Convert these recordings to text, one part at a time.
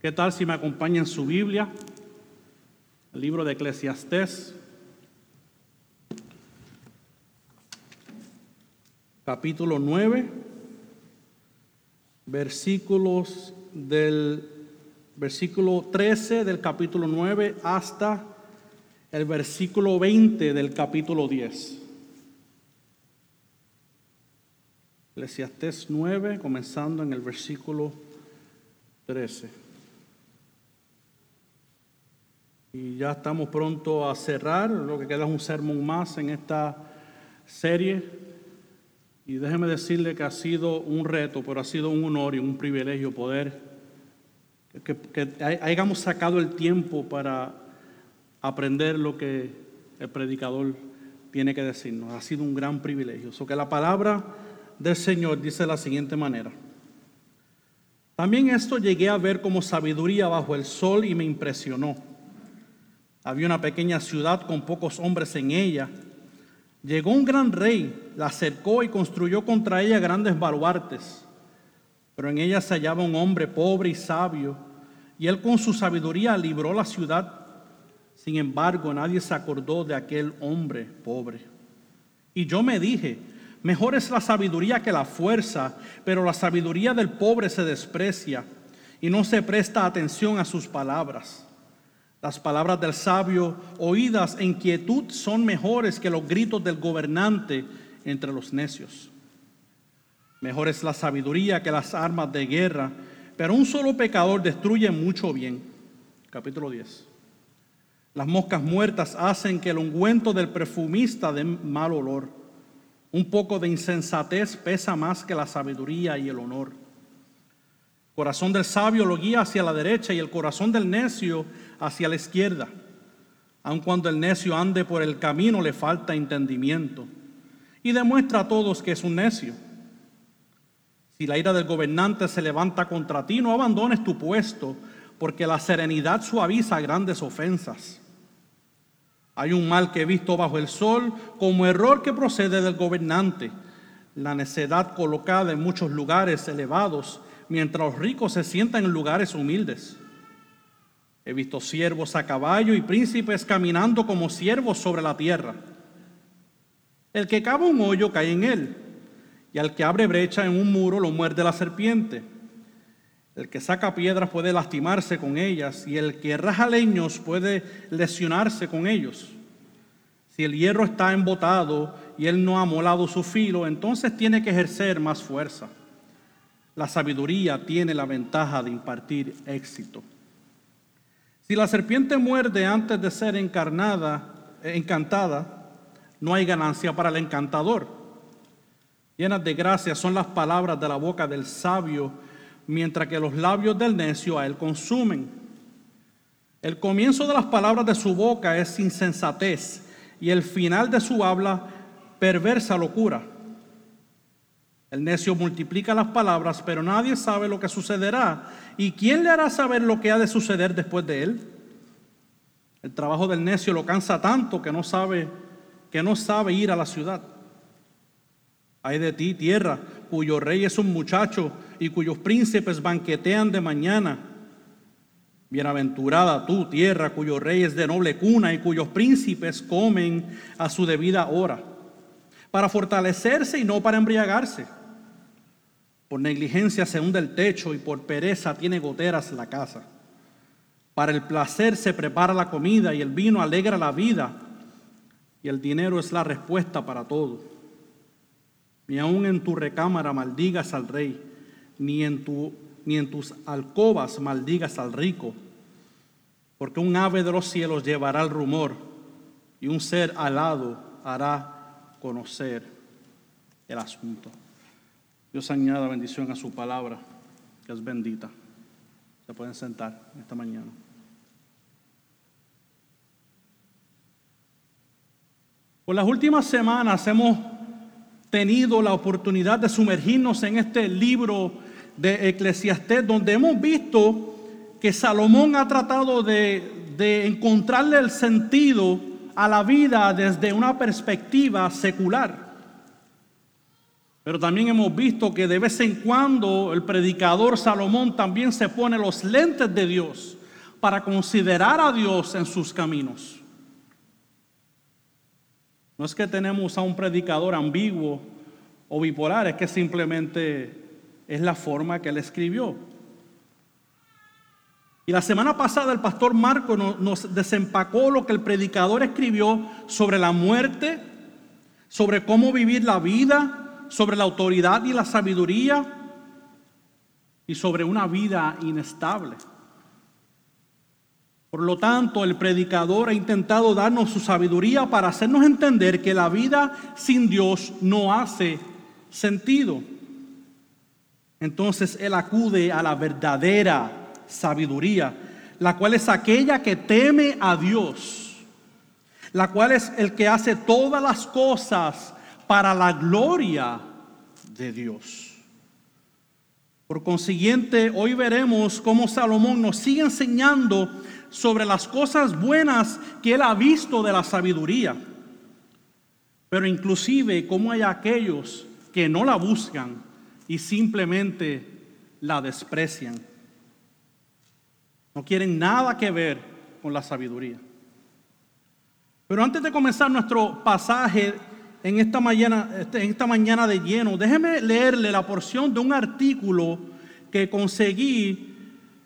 ¿Qué tal si me acompaña en su Biblia? El libro de Eclesiastés, capítulo 9, versículos del versículo 13 del capítulo 9 hasta el versículo 20 del capítulo 10. Eclesiastés 9, comenzando en el versículo 13. Y ya estamos pronto a cerrar, lo que queda es un sermón más en esta serie. Y déjeme decirle que ha sido un reto, pero ha sido un honor y un privilegio poder que, hayamos sacado el tiempo para aprender lo que el predicador tiene que decirnos. Ha sido un gran privilegio. So que la palabra del Señor dice de la siguiente manera. También esto llegué a ver como sabiduría bajo el sol y me impresionó había una pequeña ciudad con pocos hombres en ella. Llegó un gran rey, la cercó y construyó contra ella grandes baluartes. Pero en ella se hallaba un hombre pobre y sabio, y él con su sabiduría libró la ciudad. Sin embargo, nadie se acordó de aquel hombre pobre. Y yo me dije, mejor es la sabiduría que la fuerza, pero la sabiduría del pobre se desprecia y no se presta atención a sus palabras. Las palabras del sabio oídas en quietud son mejores que los gritos del gobernante entre los necios. Mejor es la sabiduría que las armas de guerra, pero un solo pecador destruye mucho bien. Capítulo 10. Las moscas muertas hacen que el ungüento del perfumista dé mal olor. Un poco de insensatez pesa más que la sabiduría y el honor corazón del sabio lo guía hacia la derecha y el corazón del necio hacia la izquierda. Aun cuando el necio ande por el camino le falta entendimiento y demuestra a todos que es un necio. Si la ira del gobernante se levanta contra ti, no abandones tu puesto, porque la serenidad suaviza grandes ofensas. Hay un mal que he visto bajo el sol como error que procede del gobernante, la necedad colocada en muchos lugares elevados mientras los ricos se sientan en lugares humildes. He visto siervos a caballo y príncipes caminando como siervos sobre la tierra. El que cava un hoyo cae en él, y al que abre brecha en un muro lo muerde la serpiente. El que saca piedras puede lastimarse con ellas, y el que raja leños puede lesionarse con ellos. Si el hierro está embotado y él no ha molado su filo, entonces tiene que ejercer más fuerza. La sabiduría tiene la ventaja de impartir éxito. Si la serpiente muerde antes de ser encarnada, eh, encantada, no hay ganancia para el encantador. Llenas de gracia son las palabras de la boca del sabio, mientras que los labios del necio a él consumen. El comienzo de las palabras de su boca es insensatez y el final de su habla perversa locura. El necio multiplica las palabras, pero nadie sabe lo que sucederá. ¿Y quién le hará saber lo que ha de suceder después de él? El trabajo del necio lo cansa tanto que no sabe que no sabe ir a la ciudad. Hay de ti, tierra, cuyo rey es un muchacho y cuyos príncipes banquetean de mañana. Bienaventurada tú, tierra, cuyo rey es de noble cuna y cuyos príncipes comen a su debida hora, para fortalecerse y no para embriagarse por negligencia se hunde el techo y por pereza tiene goteras la casa. Para el placer se prepara la comida y el vino alegra la vida y el dinero es la respuesta para todo. Ni aun en tu recámara maldigas al rey, ni en, tu, ni en tus alcobas maldigas al rico, porque un ave de los cielos llevará el rumor y un ser alado hará conocer el asunto. Dios añada bendición a su palabra, que es bendita. Se pueden sentar esta mañana. Por las últimas semanas hemos tenido la oportunidad de sumergirnos en este libro de Eclesiastés, donde hemos visto que Salomón ha tratado de, de encontrarle el sentido a la vida desde una perspectiva secular. Pero también hemos visto que de vez en cuando el predicador Salomón también se pone los lentes de Dios para considerar a Dios en sus caminos. No es que tenemos a un predicador ambiguo o bipolar, es que simplemente es la forma que él escribió. Y la semana pasada el pastor Marco nos, desempacó lo que el predicador escribió sobre la muerte, sobre cómo vivir la vida, sobre la autoridad y la sabiduría y sobre una vida inestable. Por lo tanto, el predicador ha intentado darnos su sabiduría para hacernos entender que la vida sin Dios no hace sentido. Entonces Él acude a la verdadera sabiduría, la cual es aquella que teme a Dios, la cual es el que hace todas las cosas para la gloria de Dios. Por consiguiente, hoy veremos cómo Salomón nos sigue enseñando sobre las cosas buenas que él ha visto de la sabiduría, pero inclusive cómo hay aquellos que no la buscan y simplemente la desprecian. No quieren nada que ver con la sabiduría. Pero antes de comenzar nuestro pasaje en esta mañana, este, en esta mañana de lleno, déjeme leerle la porción de un artículo que conseguí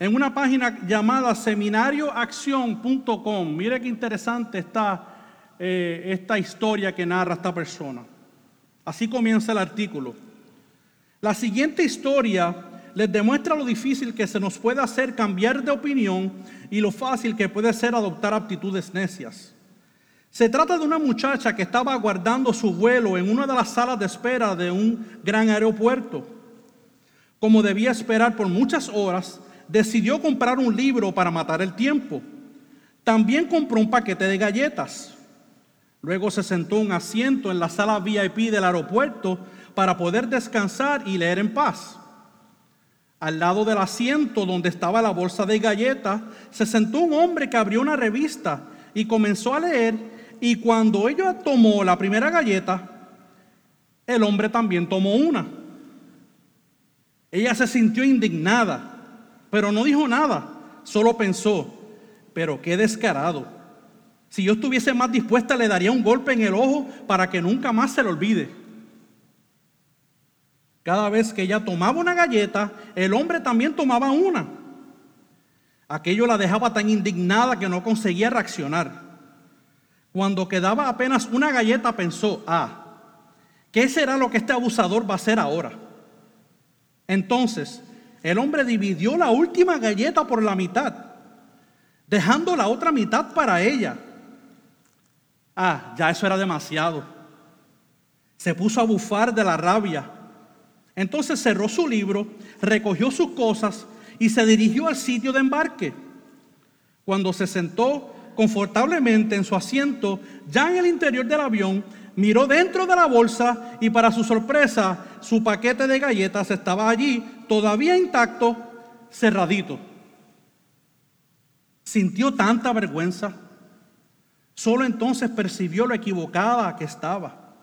en una página llamada seminarioacción.com. Mire qué interesante está eh, esta historia que narra esta persona. Así comienza el artículo. La siguiente historia les demuestra lo difícil que se nos puede hacer cambiar de opinión y lo fácil que puede ser adoptar actitudes necias. Se trata de una muchacha que estaba aguardando su vuelo en una de las salas de espera de un gran aeropuerto. Como debía esperar por muchas horas, decidió comprar un libro para matar el tiempo. También compró un paquete de galletas. Luego se sentó un asiento en la sala VIP del aeropuerto para poder descansar y leer en paz. Al lado del asiento donde estaba la bolsa de galletas, se sentó un hombre que abrió una revista y comenzó a leer. Y cuando ella tomó la primera galleta, el hombre también tomó una. Ella se sintió indignada, pero no dijo nada, solo pensó, pero qué descarado. Si yo estuviese más dispuesta, le daría un golpe en el ojo para que nunca más se le olvide. Cada vez que ella tomaba una galleta, el hombre también tomaba una. Aquello la dejaba tan indignada que no conseguía reaccionar. Cuando quedaba apenas una galleta pensó, ah, ¿qué será lo que este abusador va a hacer ahora? Entonces, el hombre dividió la última galleta por la mitad, dejando la otra mitad para ella. Ah, ya eso era demasiado. Se puso a bufar de la rabia entonces cerró su libro, recogió sus cosas y se dirigió al sitio de embarque. Cuando se sentó confortablemente en su asiento, ya en el interior del avión, miró dentro de la bolsa y para su sorpresa, su paquete de galletas estaba allí, todavía intacto, cerradito. Sintió tanta vergüenza. Solo entonces percibió lo equivocada que estaba.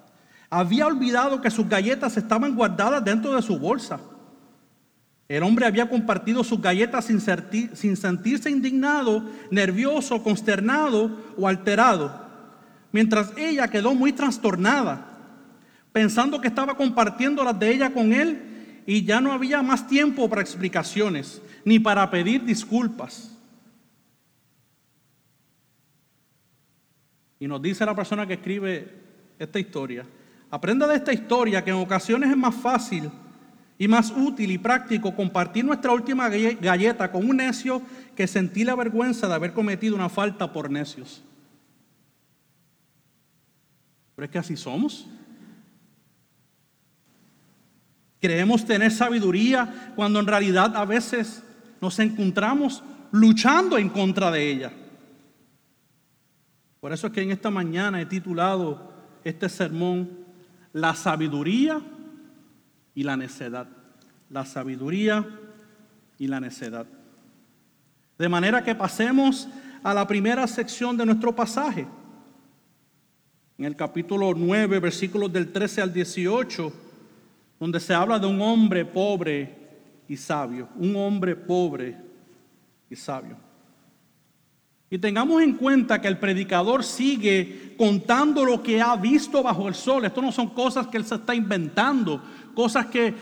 Había olvidado que sus galletas estaban guardadas dentro de su bolsa. El hombre había compartido sus galletas sin, sentirse indignado, nervioso, consternado o alterado, mientras ella quedó muy trastornada, pensando que estaba compartiendo las de ella con él y ya no había más tiempo para explicaciones ni para pedir disculpas. Y nos dice la persona que escribe esta historia, Aprenda de esta historia que en ocasiones es más fácil y más útil y práctico compartir nuestra última galleta con un necio que sentir la vergüenza de haber cometido una falta por necios. Pero es que así somos. Creemos tener sabiduría cuando en realidad a veces nos encontramos luchando en contra de ella. Por eso es que en esta mañana he titulado este sermón la sabiduría y la necedad. La sabiduría y la necedad. De manera que pasemos a la primera sección de nuestro pasaje. En el capítulo 9, versículos del 13 al 18, donde se habla de un hombre pobre y sabio, un hombre pobre y sabio. Y tengamos en cuenta que el predicador sigue contando lo que ha visto bajo el sol. Esto no son cosas que él se está inventando, cosas que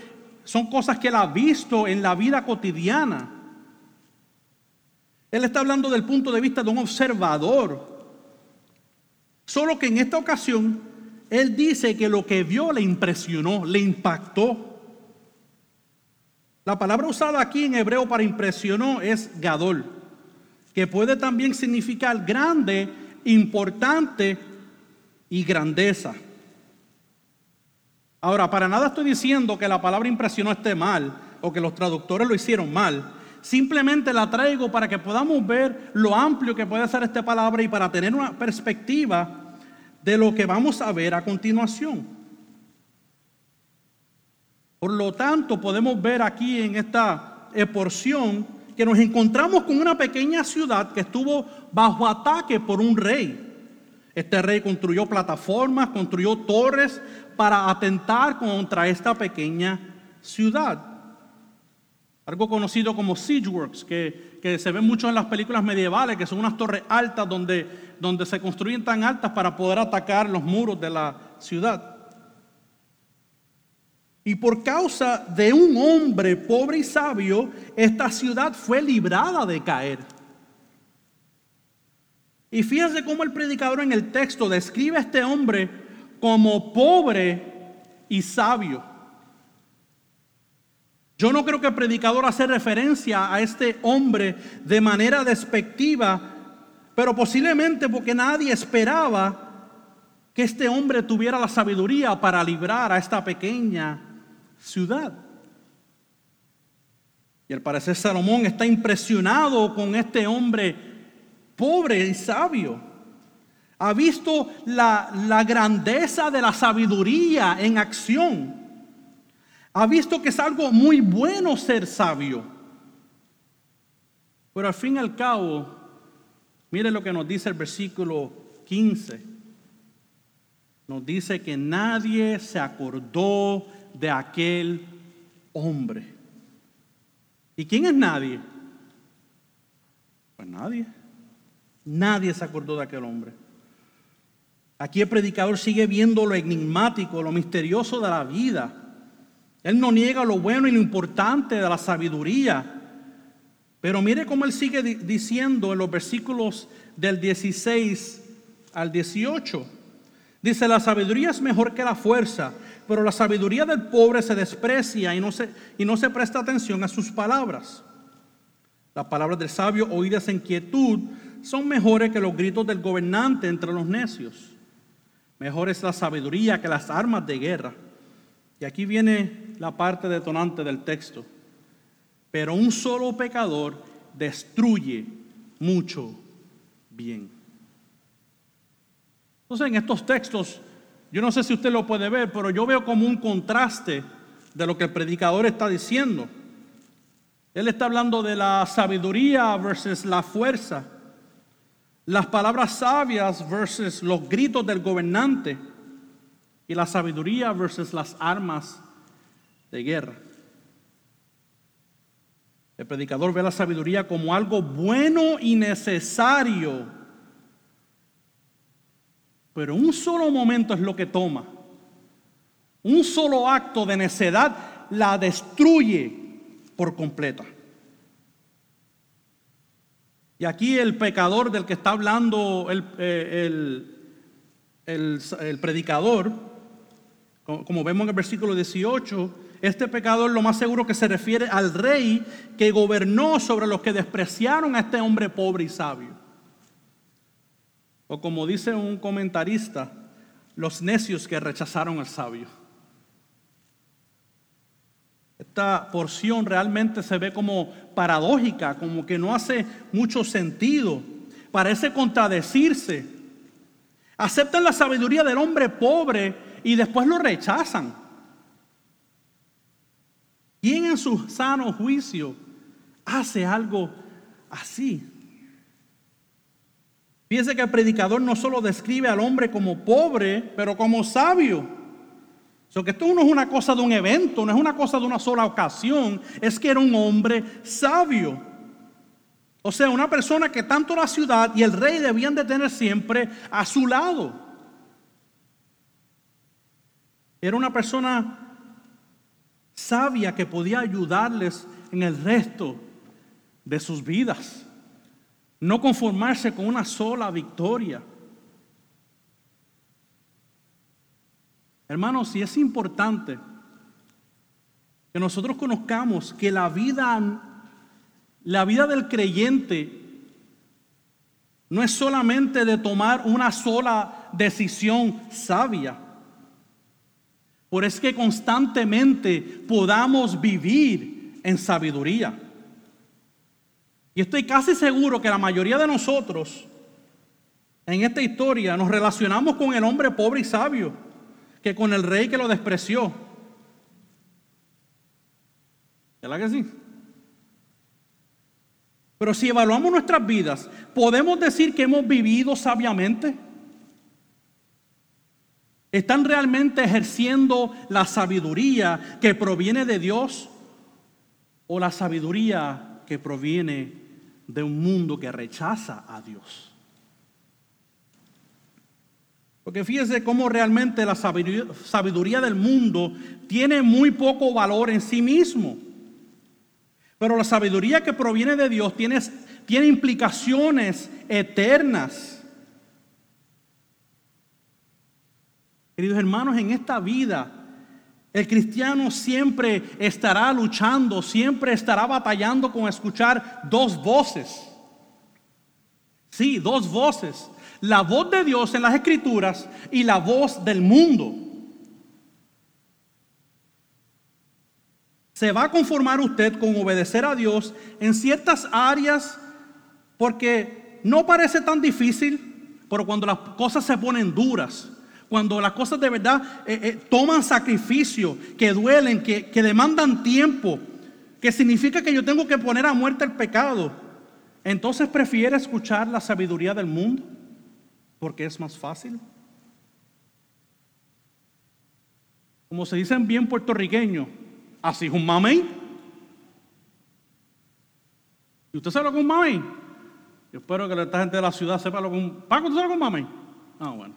son cosas que él ha visto en la vida cotidiana. Él está hablando del punto de vista de un observador. Solo que en esta ocasión él dice que lo que vio le impresionó, le impactó. La palabra usada aquí en hebreo para impresionó es gadol, que puede también significar grande, importante y grandeza. Ahora, para nada estoy diciendo que la palabra impresionó esté mal o que los traductores lo hicieron mal. Simplemente la traigo para que podamos ver lo amplio que puede ser esta palabra y para tener una perspectiva de lo que vamos a ver a continuación. Por lo tanto, podemos ver aquí en esta porción que nos encontramos con una pequeña ciudad que estuvo bajo ataque por un rey. Este rey construyó plataformas, construyó torres para atentar contra esta pequeña ciudad. Algo conocido como siege works, que, que se ve mucho en las películas medievales, que son unas torres altas donde donde se construyen tan altas para poder atacar los muros de la ciudad. Y por causa de un hombre pobre y sabio, esta ciudad fue librada de caer. Y fíjense cómo el predicador en el texto describe a este hombre como pobre y sabio. Yo no creo que el predicador hace referencia a este hombre de manera despectiva pero posiblemente porque nadie esperaba que este hombre tuviera la sabiduría para librar a esta pequeña ciudad. Y al parecer Salomón está impresionado con este hombre pobre y sabio. Ha visto la, grandeza de la sabiduría en acción. Ha visto que es algo muy bueno ser sabio. Pero al fin y al cabo, Mire lo que nos dice el versículo 15. Nos dice que nadie se acordó de aquel hombre. ¿Y quién es nadie? Pues nadie. Nadie se acordó de aquel hombre. Aquí el predicador sigue viendo lo enigmático, lo misterioso de la vida. Él no niega lo bueno y lo importante de la sabiduría. Pero mire cómo él sigue diciendo en los versículos del 16 al 18. Dice, la sabiduría es mejor que la fuerza, pero la sabiduría del pobre se desprecia y no se, y no se presta atención a sus palabras. Las palabras del sabio oídas en quietud son mejores que los gritos del gobernante entre los necios. Mejor es la sabiduría que las armas de guerra. Y aquí viene la parte detonante del texto pero un solo pecador destruye mucho bien. Entonces en estos textos, yo no sé si usted lo puede ver, pero yo veo como un contraste de lo que el predicador está diciendo. Él está hablando de la sabiduría versus la fuerza, las palabras sabias versus los gritos del gobernante y la sabiduría versus las armas de guerra. El predicador ve la sabiduría como algo bueno y necesario. Pero un solo momento es lo que toma. Un solo acto de necedad la destruye por completa. Y aquí el pecador del que está hablando el, eh, el predicador, como vemos en el versículo 18, este pecador lo más seguro que se refiere al rey que gobernó sobre los que despreciaron a este hombre pobre y sabio. O como dice un comentarista, los necios que rechazaron al sabio. Esta porción realmente se ve como paradójica, como que no hace mucho sentido. Parece contradecirse. Aceptan la sabiduría del hombre pobre y después lo rechazan. ¿Quién en su sano juicio hace algo así? Fíjese que el predicador no solo describe al hombre como pobre, pero como sabio. Que esto no es una cosa de un evento, no es una cosa de una sola ocasión, es que era un hombre sabio. O sea, una persona que tanto la ciudad y el rey debían de tener siempre a su lado. Era una persona sabia que podía ayudarles en el resto de sus vidas. No conformarse con una sola victoria. Hermanos, si es importante que nosotros conozcamos que la vida, la vida del creyente no es solamente de tomar una sola decisión sabia. Por es que constantemente podamos vivir en sabiduría. Y estoy casi seguro que la mayoría de nosotros en esta historia nos relacionamos con el hombre pobre y sabio que con el rey que lo despreció. ¿Verdad que sí? Pero si evaluamos nuestras vidas, ¿podemos decir que hemos vivido sabiamente? ¿Están realmente ejerciendo la sabiduría que proviene de Dios o la sabiduría que proviene de un mundo que rechaza a Dios? Porque fíjese cómo realmente la sabiduría, del mundo tiene muy poco valor en sí mismo. Pero la sabiduría que proviene de Dios tiene, tiene implicaciones eternas. Queridos hermanos, en esta vida el cristiano siempre estará luchando, siempre estará batallando con escuchar dos voces. Sí, dos voces la voz de Dios en las escrituras y la voz del mundo. Se va a conformar usted con obedecer a Dios en ciertas áreas porque no parece tan difícil, pero cuando las cosas se ponen duras, cuando las cosas de verdad eh, eh, toman sacrificio, que duelen, que, que demandan tiempo, que significa que yo tengo que poner a muerte el pecado, entonces prefiere escuchar la sabiduría del mundo porque es más fácil. Como se dice en bien puertorriqueño, así es un mamey. ¿Y usted sabe lo que es un mamey? Yo espero que esta gente de la ciudad sepa lo que es un... ¿Paco, tú sabes lo que es un mamey? Ah, bueno.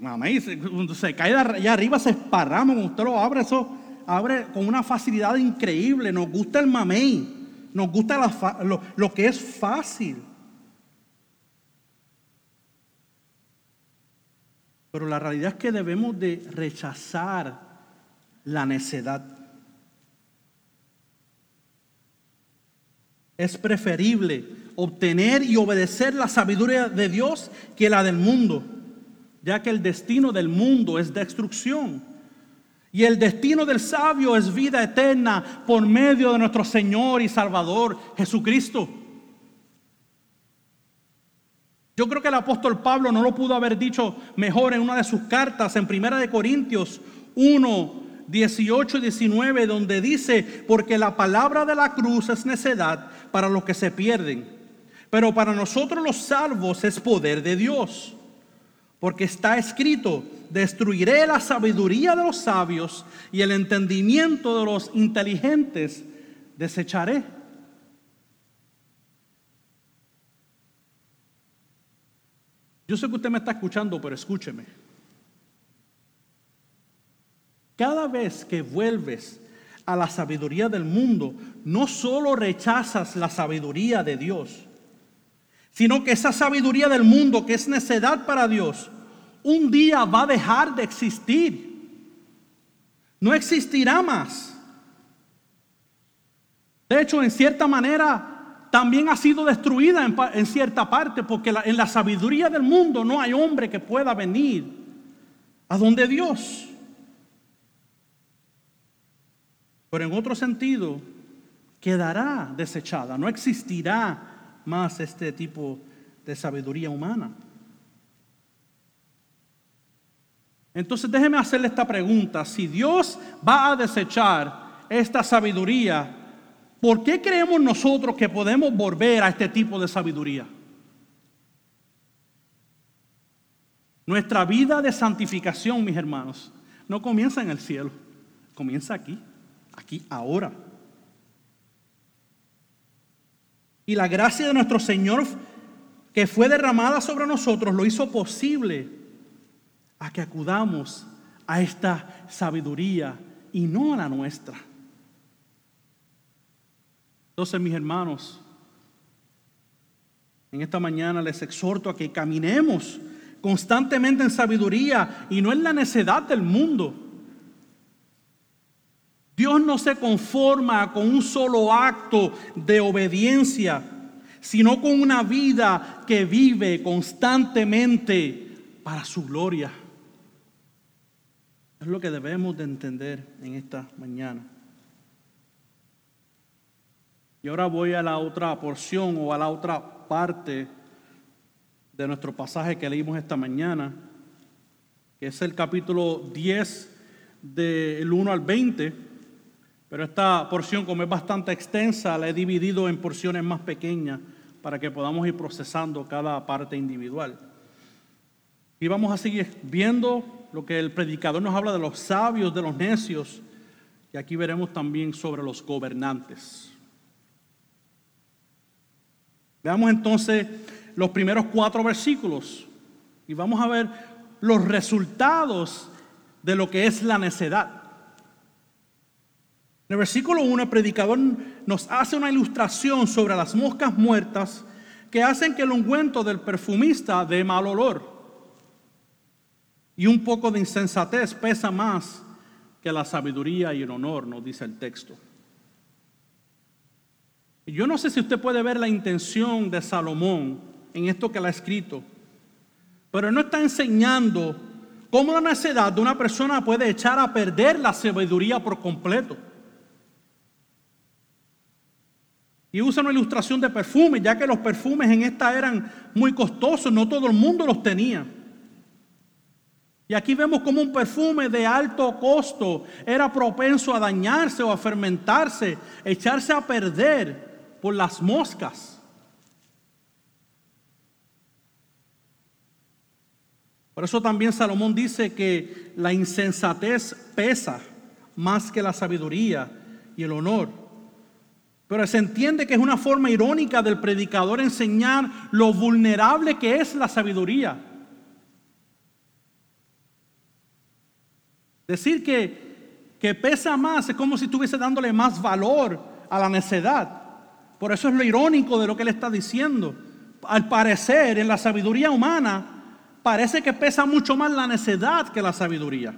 Mamey, cuando se cae allá arriba se esparrama, cuando usted lo abre, eso abre con una facilidad increíble. Nos gusta el mamey, nos gusta lo que es fácil. Pero la realidad es que debemos de rechazar la necedad. Es preferible obtener y obedecer la sabiduría de Dios que la del mundo, ya que el destino del mundo es destrucción. Y el destino del sabio es vida eterna por medio de nuestro Señor y Salvador Jesucristo. Yo creo que el apóstol Pablo no lo pudo haber dicho mejor en una de sus cartas, en Primera de Corintios 1, 18 y 19, donde dice, porque la palabra de la cruz es necedad para los que se pierden, pero para nosotros los salvos es poder de Dios. Porque está escrito, destruiré la sabiduría de los sabios y el entendimiento de los inteligentes desecharé. Yo sé que usted me está escuchando, pero escúcheme. Cada vez que vuelves a la sabiduría del mundo, no solo rechazas la sabiduría de Dios, sino que esa sabiduría del mundo que es necedad para Dios, un día va a dejar de existir. No existirá más. De hecho, en cierta manera, también ha sido destruida en, cierta parte, porque en la sabiduría del mundo no hay hombre que pueda venir a donde Dios. Pero en otro sentido, quedará desechada, no existirá más este tipo de sabiduría humana. Entonces déjeme hacerle esta pregunta, si Dios va a desechar esta sabiduría, ¿Por qué creemos nosotros que podemos volver a este tipo de sabiduría? Nuestra vida de santificación, mis hermanos, no comienza en el cielo, comienza aquí, aquí, ahora. Y la gracia de nuestro Señor que fue derramada sobre nosotros lo hizo posible a que acudamos a esta sabiduría y no a la nuestra. Entonces, mis hermanos, en esta mañana les exhorto a que caminemos constantemente en sabiduría y no en la necedad del mundo. Dios no se conforma con un solo acto de obediencia, sino con una vida que vive constantemente para su gloria. Es lo que debemos de entender en esta mañana. Y ahora voy a la otra porción o a la otra parte de nuestro pasaje que leímos esta mañana, que es el capítulo 10 del 1 al 20. Pero esta porción, como es bastante extensa, la he dividido en porciones más pequeñas para que podamos ir procesando cada parte individual. Y vamos a seguir viendo lo que el predicador nos habla de los sabios, de los necios, y aquí veremos también sobre los gobernantes. Veamos entonces los primeros cuatro versículos y vamos a ver los resultados de lo que es la necedad. En el versículo 1 el predicador nos hace una ilustración sobre las moscas muertas que hacen que el ungüento del perfumista dé mal olor. Y un poco de insensatez pesa más que la sabiduría y el honor, nos dice el texto. Yo no sé si usted puede ver la intención de Salomón en esto que él ha escrito, pero no está enseñando cómo la necedad de una persona puede echar a perder la sabiduría por completo. Y usa una ilustración de perfume, ya que los perfumes en esta eran muy costosos, no todo el mundo los tenía. Y aquí vemos como un perfume de alto costo era propenso a dañarse o a fermentarse, echarse a perder por las moscas. Por eso también Salomón dice que la insensatez pesa más que la sabiduría y el honor. Pero se entiende que es una forma irónica del predicador enseñar lo vulnerable que es la sabiduría. Decir que, que pesa más es como si estuviese dándole más valor a la necedad. Por eso es lo irónico de lo que él está diciendo. Al parecer, en la sabiduría humana, parece que pesa mucho más la necedad que la sabiduría.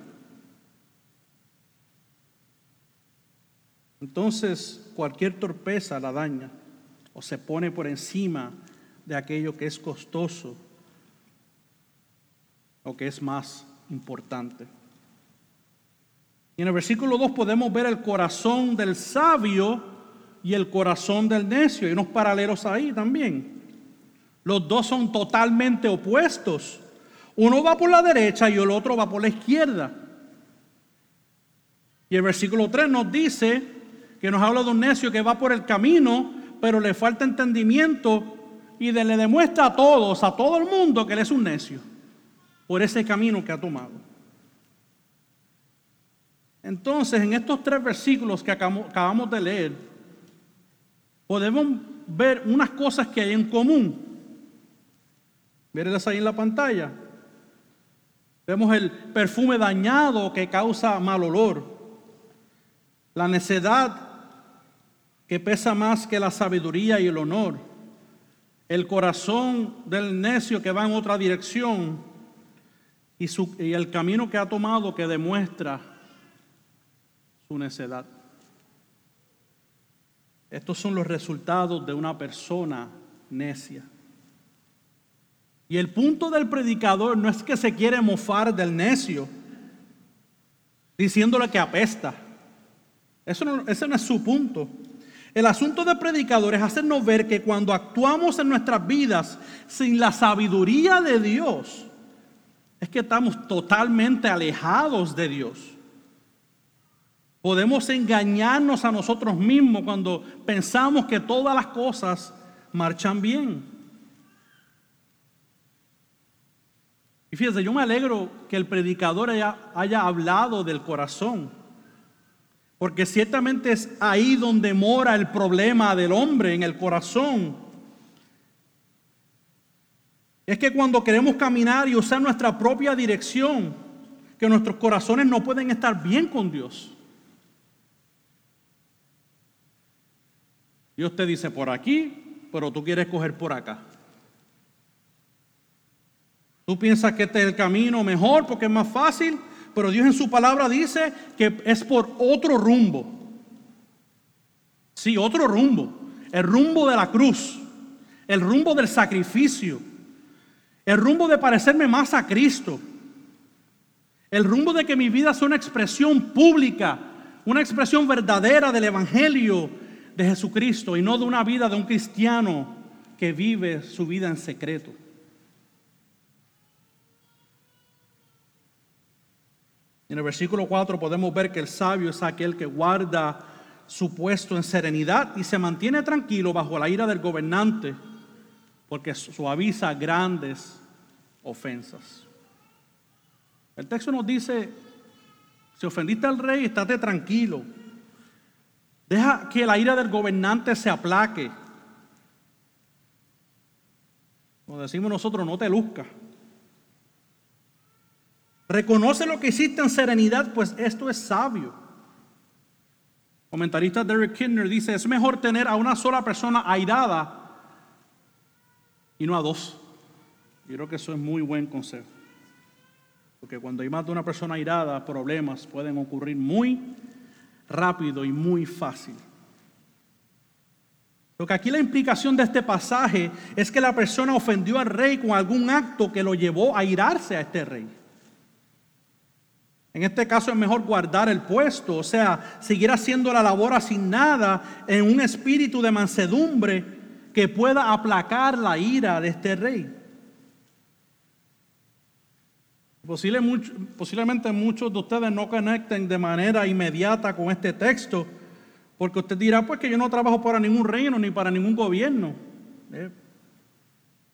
Entonces, cualquier torpeza la daña o se pone por encima de aquello que es costoso o que es más importante. Y en el versículo 2 podemos ver el corazón del sabio y el corazón del necio. Hay unos paralelos ahí también. Los dos son totalmente opuestos. Uno va por la derecha y el otro va por la izquierda. Y el versículo 3 nos dice que nos habla de un necio que va por el camino, pero le falta entendimiento y le demuestra a todos, a todo el mundo, que él es un necio por ese camino que ha tomado. Entonces, en estos tres versículos que acabamos de leer, podemos ver unas cosas que hay en común. Mírenlas ahí en la pantalla. Vemos el perfume dañado que causa mal olor. La necedad que pesa más que la sabiduría y el honor. El corazón del necio que va en otra dirección. Y, y el camino que ha tomado que demuestra su necedad. Estos son los resultados de una persona necia. Y el punto del predicador no es que se quiere mofar del necio, diciéndole que apesta. Ese no es su punto. El asunto del predicador es hacernos ver que cuando actuamos en nuestras vidas sin la sabiduría de Dios, es que estamos totalmente alejados de Dios. Podemos engañarnos a nosotros mismos cuando pensamos que todas las cosas marchan bien. Y fíjese, yo me alegro que el predicador haya, haya hablado del corazón, porque ciertamente es ahí donde mora el problema del hombre, en el corazón. Es que cuando queremos caminar y usar nuestra propia dirección, que nuestros corazones no pueden estar bien con Dios. Dios te dice por aquí, pero tú quieres coger por acá. Tú piensas que este es el camino mejor porque es más fácil, pero Dios en su palabra dice que es por otro rumbo. Sí, otro rumbo. El rumbo de la cruz. El rumbo del sacrificio. El rumbo de parecerme más a Cristo. El rumbo de que mi vida sea una expresión pública, una expresión verdadera del Evangelio de Jesucristo y no de una vida de un cristiano que vive su vida en secreto. En el versículo 4 podemos ver que el sabio es aquel que guarda su puesto en serenidad y se mantiene tranquilo bajo la ira del gobernante porque suaviza grandes ofensas. El texto nos dice, si ofendiste al rey, estate tranquilo. Deja que la ira del gobernante se aplaque. Como decimos nosotros, no te luzca. Reconoce lo que hiciste en serenidad, pues esto es sabio. Comentarista Derek Kidner dice, es mejor tener a una sola persona airada y no a dos. Yo creo que eso es muy buen consejo. Porque cuando hay más de una persona airada, problemas pueden ocurrir muy rápido y muy fácil. Lo que aquí la implicación de este pasaje es que la persona ofendió al rey con algún acto que lo llevó a irarse a este rey. En este caso es mejor guardar el puesto, o sea, seguir haciendo la labor asignada en un espíritu de mansedumbre que pueda aplacar la ira de este rey. Posiblemente muchos de ustedes no conecten de manera inmediata con este texto, porque usted dirá, pues que yo no trabajo para ningún reino ni para ningún gobierno. Eh,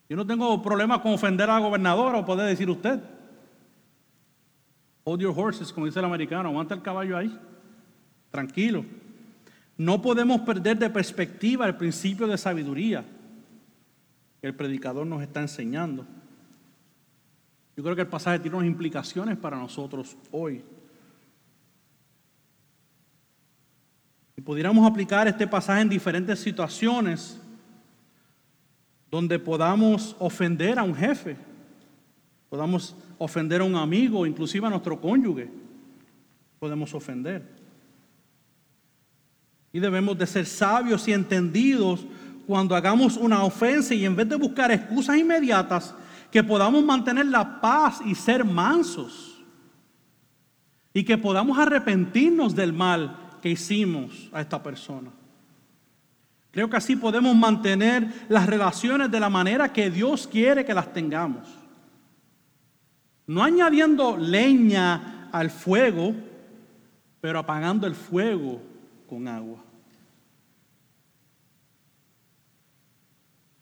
yo no tengo problema con ofender a la gobernadora, o puede decir usted. Hold your horses, como dice el americano, aguanta el caballo ahí, tranquilo. No podemos perder de perspectiva el principio de sabiduría que el predicador nos está enseñando. Yo creo que el pasaje tiene unas implicaciones para nosotros hoy. Y pudiéramos aplicar este pasaje en diferentes situaciones donde podamos ofender a un jefe, podamos ofender a un amigo, inclusive a nuestro cónyuge, podemos ofender. Y debemos de ser sabios y entendidos cuando hagamos una ofensa y en vez de buscar excusas inmediatas, que podamos mantener la paz y ser mansos. Y que podamos arrepentirnos del mal que hicimos a esta persona. Creo que así podemos mantener las relaciones de la manera que Dios quiere que las tengamos. No añadiendo leña al fuego, pero apagando el fuego con agua.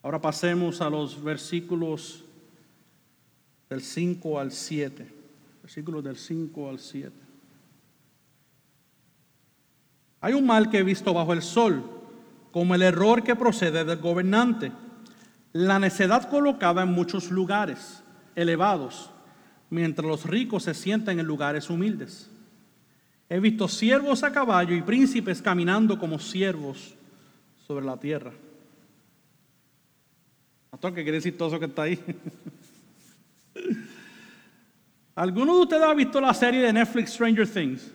Ahora pasemos a los versículos del 5 al 7. Versículos del 5 al 7. Hay un mal que he visto bajo el sol, como el error que procede del gobernante, la necedad colocada en muchos lugares elevados mientras los ricos se sientan en lugares humildes. He visto siervos a caballo y príncipes caminando como siervos sobre la tierra. Pastor, ¿qué quiere decir todo eso que está ahí? ¿Alguno de ustedes ha visto la serie de Netflix Stranger Things?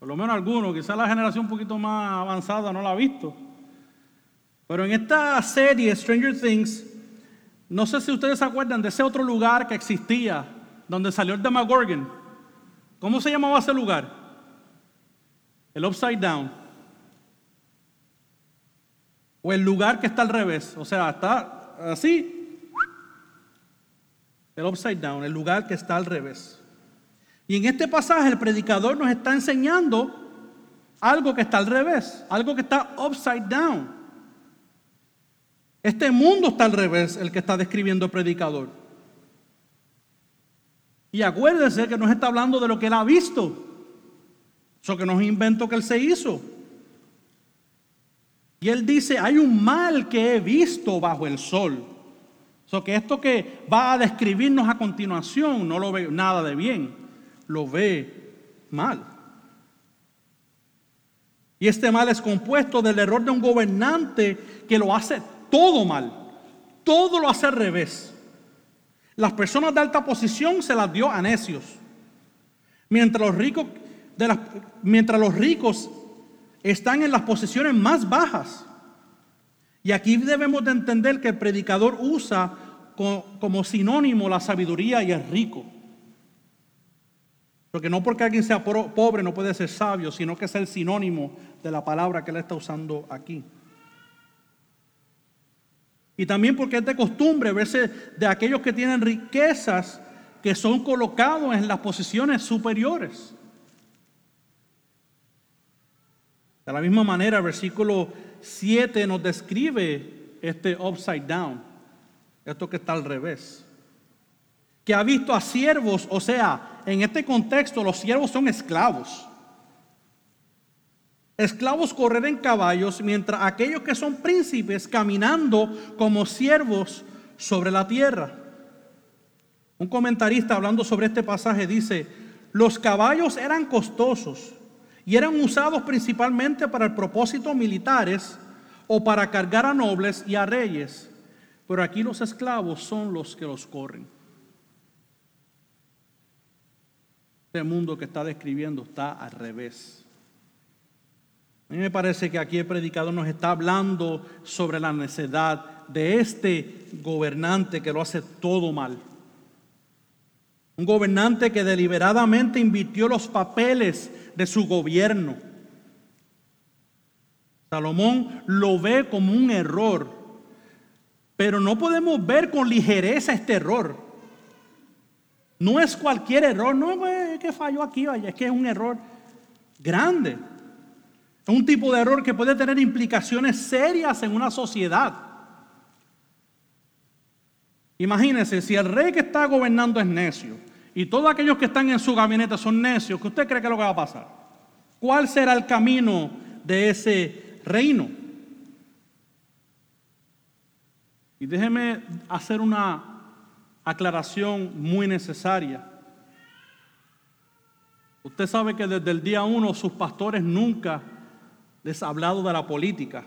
Por lo menos alguno, quizás la generación un poquito más avanzada no la ha visto. Pero en esta serie Stranger Things no sé si ustedes se acuerdan de ese otro lugar que existía, donde salió el Demogorgon. ¿Cómo se llamaba ese lugar? El Upside Down. O el lugar que está al revés. O sea, está así. El Upside Down, el lugar que está al revés. Y en este pasaje el predicador nos está enseñando algo que está al revés, algo que está upside down. Este mundo está al revés, el que está describiendo el predicador. Y acuérdese que nos está hablando de lo que él ha visto. Eso que no es invento que él se hizo. Y él dice, hay un mal que he visto bajo el sol. So que esto que va a describirnos a continuación no lo ve nada de bien, lo ve mal. Y este mal es compuesto del error de un gobernante que lo hace todo mal, todo lo hace al revés. Las personas de alta posición se las dio a necios, mientras los ricos, mientras los ricos están en las posiciones más bajas. Y aquí debemos de entender que el predicador usa como sinónimo la sabiduría y el rico. Porque no porque alguien sea pobre no puede ser sabio, sino que es el sinónimo de la palabra que él está usando aquí. Y también porque es de costumbre verse de aquellos que tienen riquezas que son colocados en las posiciones superiores. De la misma manera, versículo 7 nos describe este upside down, esto que está al revés. Que ha visto a siervos, o sea, en este contexto los siervos son esclavos. Esclavos correr en caballos, mientras aquellos que son príncipes caminando como siervos sobre la tierra. Un comentarista hablando sobre este pasaje dice, los caballos eran costosos y eran usados principalmente para el propósito militares o para cargar a nobles y a reyes. Pero aquí los esclavos son los que los corren. Este mundo que está describiendo está al revés. A mí me parece que aquí el predicador nos está hablando sobre la necesidad de este gobernante que lo hace todo mal. Un gobernante que deliberadamente invirtió los papeles de su gobierno. Salomón lo ve como un error, pero no podemos ver con ligereza este error. No es cualquier error, no es que falló aquí, es que es un error grande. Es un tipo de error que puede tener implicaciones serias en una sociedad. Imagínense, si el rey que está gobernando es necio, y todos aquellos que están en su gabinete son necios, ¿qué usted cree que es lo que va a pasar? ¿Cuál será el camino de ese reino? Y déjeme hacer una aclaración muy necesaria. Usted sabe que desde el día uno sus pastores nunca les han hablado de la política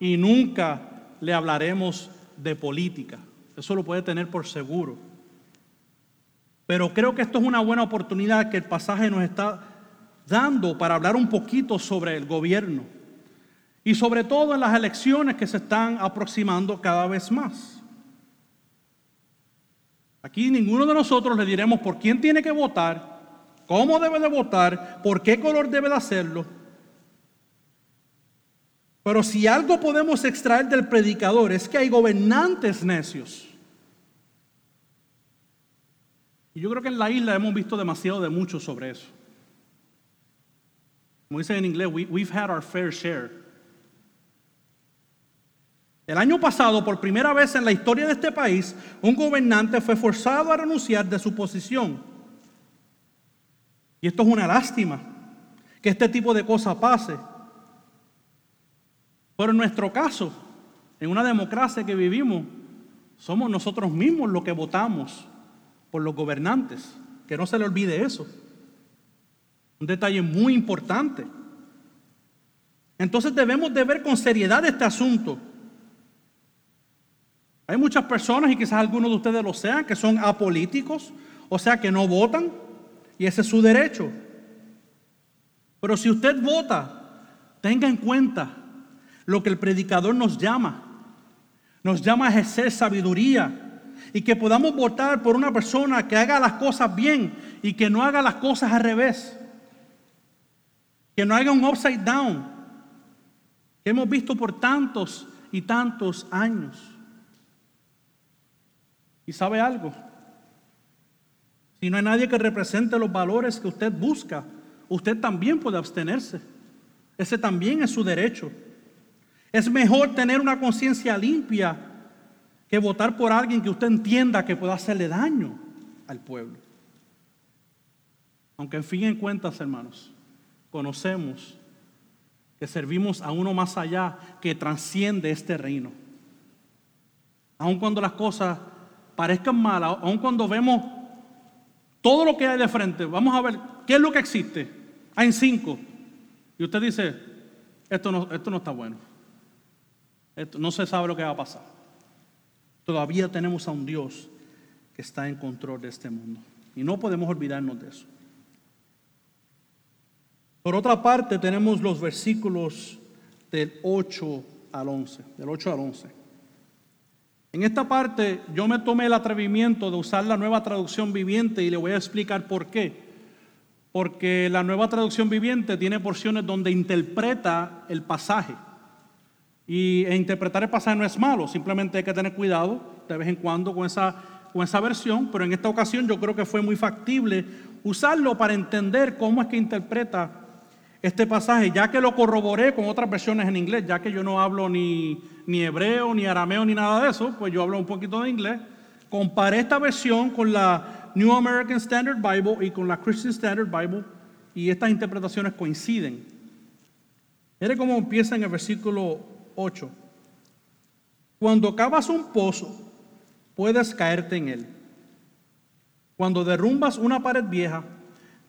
y nunca le hablaremos de política. Eso lo puede tener por seguro. Pero creo que esto es una buena oportunidad que el pasaje nos está dando para hablar un poquito sobre el gobierno y sobre todo en las elecciones que se están aproximando cada vez más. Aquí ninguno de nosotros le diremos por quién tiene que votar, cómo debe de votar, por qué color debe de hacerlo. Pero si algo podemos extraer del predicador es que hay gobernantes necios y yo creo que en la isla hemos visto demasiado de mucho sobre eso. Como dicen en inglés, we've had our fair share. El año pasado, por primera vez en la historia de este país, un gobernante fue forzado a renunciar de su posición. Y esto es una lástima, que este tipo de cosas pase. Pero en nuestro caso, en una democracia que vivimos, somos nosotros mismos los que votamos por los gobernantes. Que no se le olvide eso. Un detalle muy importante. Entonces debemos de ver con seriedad este asunto. Hay muchas personas, y quizás algunos de ustedes lo sean, que son apolíticos, o sea, que no votan, y ese es su derecho. Pero si usted vota, tenga en cuenta lo que el predicador nos llama. Nos llama a ejercer sabiduría, y que podamos votar por una persona que haga las cosas bien y que no haga las cosas al revés. Que no haga un upside down que hemos visto por tantos y tantos años. ¿Y sabe algo? Si no hay nadie que represente los valores que usted busca, usted también puede abstenerse. Ese también es su derecho. Es mejor tener una conciencia limpia que votar por alguien que usted entienda que pueda hacerle daño al pueblo. Aunque en fin en cuentas, hermanos, conocemos que servimos a uno más allá que transciende este reino. Aun cuando las cosas parezcan malas, aun cuando vemos todo lo que hay de frente, vamos a ver qué es lo que existe. Hay cinco. Y usted dice, esto no, esto no está bueno. Esto, no se sabe lo que va a pasar. Todavía tenemos a un Dios que está en control de este mundo. Y no podemos olvidarnos de eso. Por otra parte, tenemos los versículos del 8 al 11, del 8 al 11. En esta parte yo me tomé el atrevimiento de usar la nueva traducción viviente y le voy a explicar por qué. Porque la nueva traducción viviente tiene porciones donde interpreta el pasaje. Y e interpretar el pasaje no es malo, simplemente hay que tener cuidado de vez en cuando con esa, con esa versión, pero en esta ocasión yo creo que fue muy factible usarlo para entender cómo es que interpreta este pasaje, ya que lo corroboré con otras versiones en inglés, ya que yo no hablo ni, ni hebreo, ni arameo, ni nada de eso, pues yo hablo un poquito de inglés. Comparé esta versión con la New American Standard Bible y con la Christian Standard Bible y estas interpretaciones coinciden. Mire cómo empieza en el versículo 8. Cuando cavas un pozo, puedes caerte en él. Cuando derrumbas una pared vieja,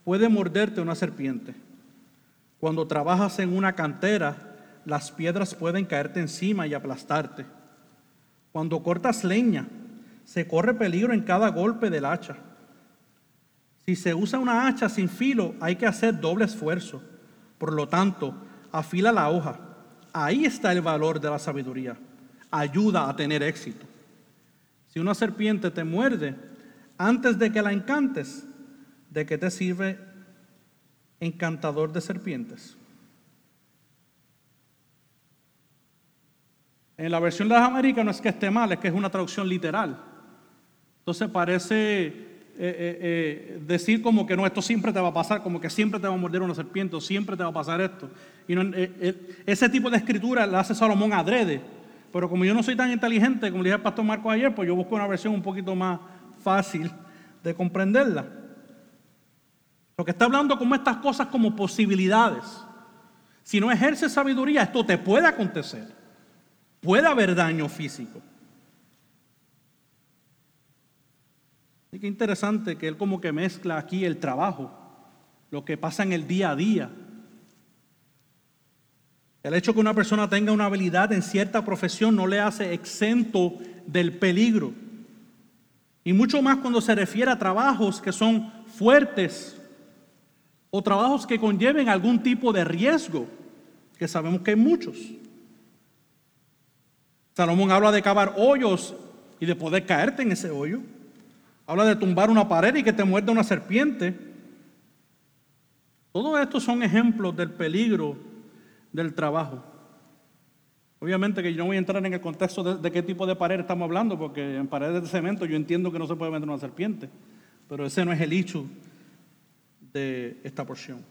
puede morderte una serpiente. Cuando trabajas en una cantera, las piedras pueden caerte encima y aplastarte. Cuando cortas leña, se corre peligro en cada golpe del hacha. Si se usa una hacha sin filo, hay que hacer doble esfuerzo. Por lo tanto, afila la hoja. Ahí está el valor de la sabiduría. Ayuda a tener éxito. Si una serpiente te muerde, antes de que la encantes, ¿de qué te sirve encantador de serpientes. En la versión de las Américas no es que esté mal, es que es una traducción literal. Entonces parece eh, eh, eh, decir como que no, esto siempre te va a pasar, como que siempre te va a morder una serpiente, o siempre te va a pasar esto. Y ese tipo de escritura la hace Salomón adrede. Pero como yo no soy tan inteligente, como le dije al pastor Marco ayer, pues yo busco una versión un poquito más fácil de comprenderla. Lo que está hablando como estas cosas como posibilidades. Si no ejerces sabiduría, esto te puede acontecer. Puede haber daño físico. Qué interesante que él como que mezcla aquí el trabajo, lo que pasa en el día a día. El hecho que una persona tenga una habilidad en cierta profesión no le hace exento del peligro. Y mucho más cuando se refiere a trabajos que son fuertes, o trabajos que conlleven algún tipo de riesgo, que sabemos que hay muchos. Salomón habla de cavar hoyos y de poder caerte en ese hoyo. Habla de tumbar una pared y que te muerda una serpiente. Todos estos son ejemplos del peligro del trabajo. Obviamente que yo no voy a entrar en el contexto de, qué tipo de pared estamos hablando, porque en paredes de cemento yo entiendo que no se puede meter una serpiente, pero ese no es el hecho de esta porción.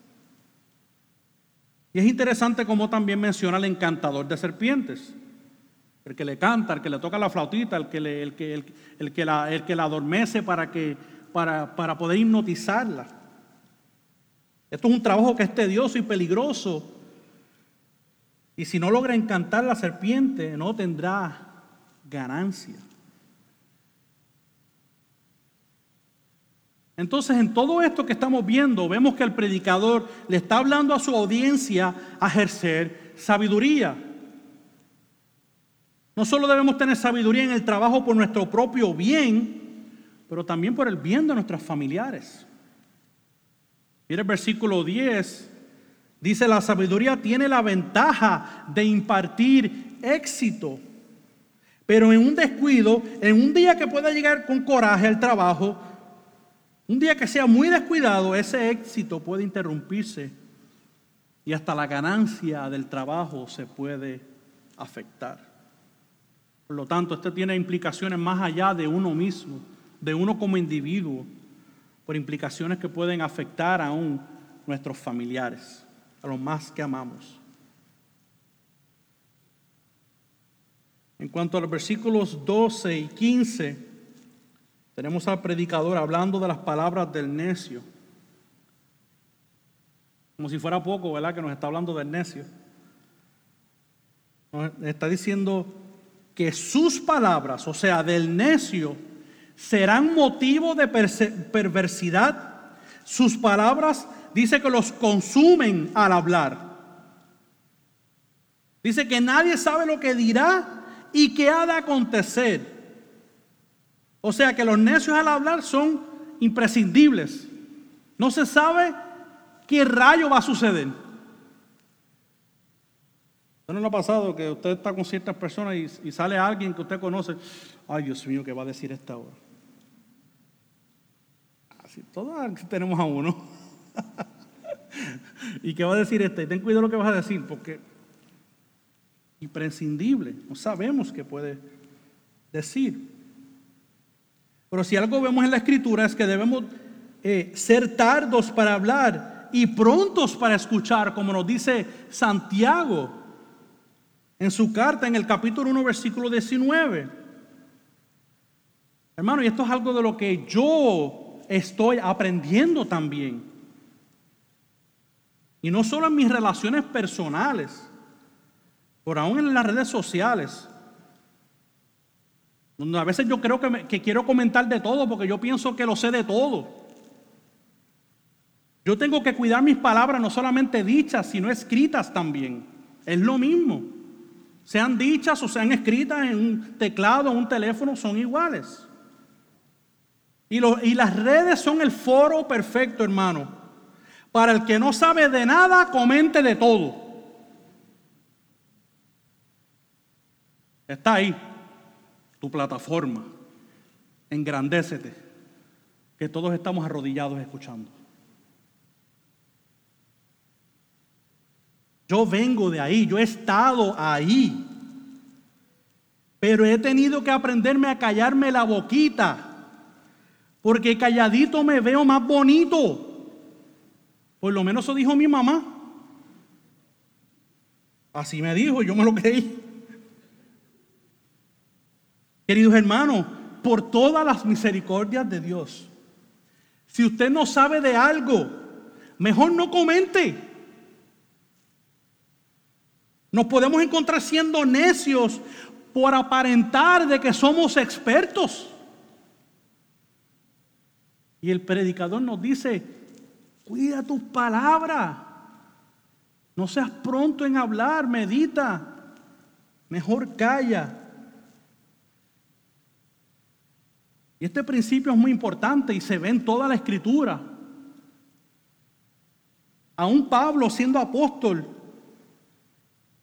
Y es interesante como también menciona el encantador de serpientes. El que le canta, el que le toca la flautita, el que, el que, el, que, la, el que la adormece para, que, para, para poder hipnotizarla. Esto es un trabajo que es tedioso y peligroso. Y si no logra encantar la serpiente, no tendrá ganancia. Entonces, en todo esto que estamos viendo, vemos que el predicador le está hablando a su audiencia a ejercer sabiduría. No solo debemos tener sabiduría en el trabajo por nuestro propio bien, pero también por el bien de nuestros familiares. Mire el versículo 10, dice, la sabiduría tiene la ventaja de impartir éxito, pero en un descuido, en un día que pueda llegar con coraje al trabajo, un día que sea muy descuidado, ese éxito puede interrumpirse y hasta la ganancia del trabajo se puede afectar. Por lo tanto, esto tiene implicaciones más allá de uno mismo, de uno como individuo, por implicaciones que pueden afectar aún nuestros familiares, a los más que amamos. En cuanto a los versículos 12 y 15, tenemos al predicador hablando de las palabras del necio. Como si fuera poco, ¿verdad? Que nos está hablando del necio. Nos está diciendo que sus palabras, o sea, del necio, serán motivo de perversidad. Sus palabras dice que los consumen al hablar. Dice que nadie sabe lo que dirá y qué ha de acontecer. O sea que los necios al hablar son imprescindibles. No se sabe qué rayo va a suceder. ¿No le ha pasado que usted está con ciertas personas y, sale alguien que usted conoce? Ay, Dios mío, ¿qué va a decir esta hora? Así, todos tenemos a uno. ¿Y qué va a decir este? Ten cuidado lo que vas a decir, porque imprescindible, no sabemos qué puede decir. Pero si algo vemos en la escritura es que debemos eh, ser tardos para hablar y prontos para escuchar, como nos dice Santiago en su carta en el capítulo 1, versículo 19. Hermano, y esto es algo de lo que yo estoy aprendiendo también. Y no solo en mis relaciones personales, pero aún en las redes sociales. Donde a veces yo creo que, que quiero comentar de todo porque yo pienso que lo sé de todo. Yo tengo que cuidar mis palabras, no solamente dichas, sino escritas también. Es lo mismo. Sean dichas o sean escritas en un teclado o un teléfono, son iguales. Y, y las redes son el foro perfecto, hermano. Para el que no sabe de nada, comente de todo. Está ahí, tu plataforma. Engrandécete, que todos estamos arrodillados escuchando. Yo vengo de ahí, yo he estado ahí. Pero he tenido que aprenderme a callarme la boquita. Porque calladito me veo más bonito. Por lo menos eso dijo mi mamá. Así me dijo, yo me lo creí. Queridos hermanos, por todas las misericordias de Dios, si usted no sabe de algo, mejor no comente. Nos podemos encontrar siendo necios por aparentar de que somos expertos. Y el predicador nos dice, cuida tus palabras. No seas pronto en hablar, medita. Mejor calla. Y este principio es muy importante y se ve en toda la escritura. Aún Pablo siendo apóstol